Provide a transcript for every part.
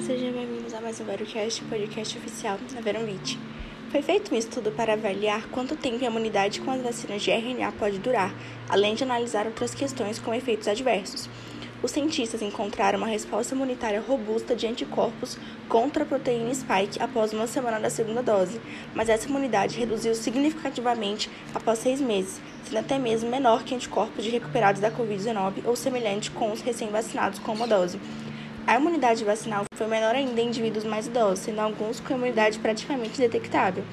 sejam bem-vindos a mais um VeroCast, podcast oficial da Veronvit. Foi feito um estudo para avaliar quanto tempo a imunidade com as vacinas de RNA pode durar, além de analisar outras questões com efeitos adversos. Os cientistas encontraram uma resposta imunitária robusta de anticorpos contra a proteína spike após uma semana da segunda dose, mas essa imunidade reduziu significativamente após seis meses, sendo até mesmo menor que anticorpos de recuperados da Covid-19 ou semelhante com os recém-vacinados com uma dose. A imunidade vacinal foi menor ainda em indivíduos mais idosos, sendo alguns com imunidade praticamente detectável.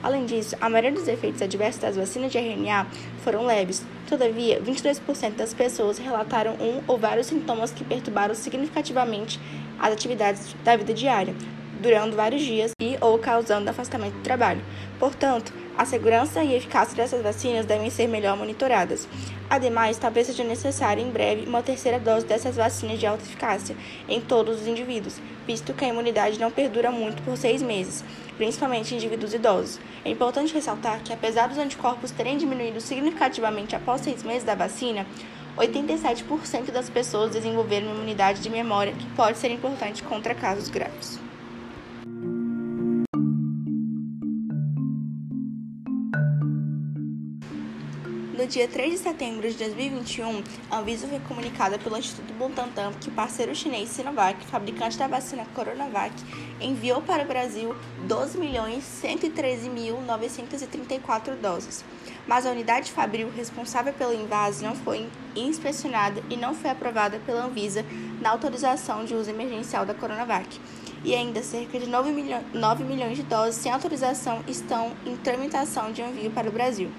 Além disso, a maioria dos efeitos adversos das vacinas de RNA foram leves. Todavia, 22% das pessoas relataram um ou vários sintomas que perturbaram significativamente as atividades da vida diária, durando vários dias e ou causando afastamento do trabalho. Portanto, a segurança e eficácia dessas vacinas devem ser melhor monitoradas. Ademais, talvez seja necessária em breve uma terceira dose dessas vacinas de alta eficácia em todos os indivíduos, visto que a imunidade não perdura muito por seis meses, principalmente em indivíduos idosos. É importante ressaltar que, apesar dos anticorpos terem diminuído significativamente após seis meses da vacina, 87% das pessoas desenvolveram uma imunidade de memória que pode ser importante contra casos graves. No dia 3 de setembro de 2021, a Anvisa foi comunicada pelo Instituto Butantan que o parceiro chinês Sinovac, fabricante da vacina Coronavac, enviou para o Brasil 12.113.934 doses. Mas a unidade fabril responsável pelo invase não foi inspecionada e não foi aprovada pela Anvisa na autorização de uso emergencial da Coronavac. E ainda cerca de 9, milho 9 milhões de doses sem autorização estão em tramitação de envio para o Brasil.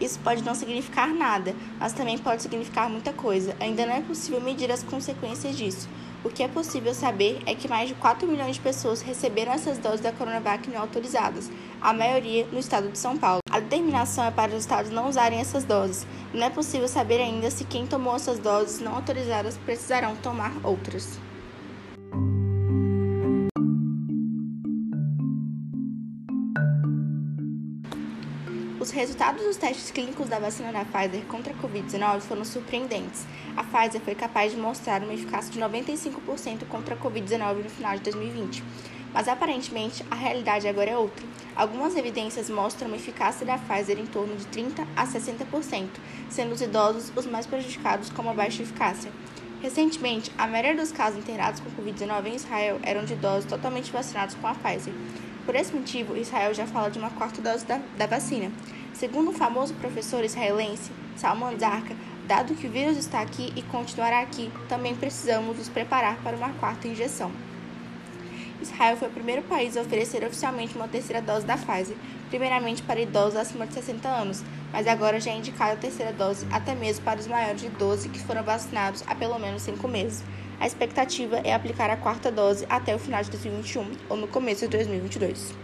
Isso pode não significar nada, mas também pode significar muita coisa. Ainda não é possível medir as consequências disso. O que é possível saber é que mais de 4 milhões de pessoas receberam essas doses da Coronavac não autorizadas, a maioria no estado de São Paulo. A determinação é para os estados não usarem essas doses. Não é possível saber ainda se quem tomou essas doses não autorizadas precisarão tomar outras. Os resultados dos testes clínicos da vacina da Pfizer contra a Covid-19 foram surpreendentes. A Pfizer foi capaz de mostrar uma eficácia de 95% contra a Covid-19 no final de 2020. Mas aparentemente a realidade agora é outra. Algumas evidências mostram uma eficácia da Pfizer em torno de 30 a 60%, sendo os idosos os mais prejudicados com uma baixa eficácia. Recentemente, a maioria dos casos internados com Covid-19 em Israel eram de idosos totalmente vacinados com a Pfizer. Por esse motivo, Israel já fala de uma quarta dose da, da vacina. Segundo o famoso professor israelense Salman Zarka, dado que o vírus está aqui e continuará aqui, também precisamos nos preparar para uma quarta injeção. Israel foi o primeiro país a oferecer oficialmente uma terceira dose da Pfizer, primeiramente para idosos acima de 60 anos, mas agora já é indicada a terceira dose até mesmo para os maiores de 12 que foram vacinados há pelo menos 5 meses. A expectativa é aplicar a quarta dose até o final de 2021 ou no começo de 2022.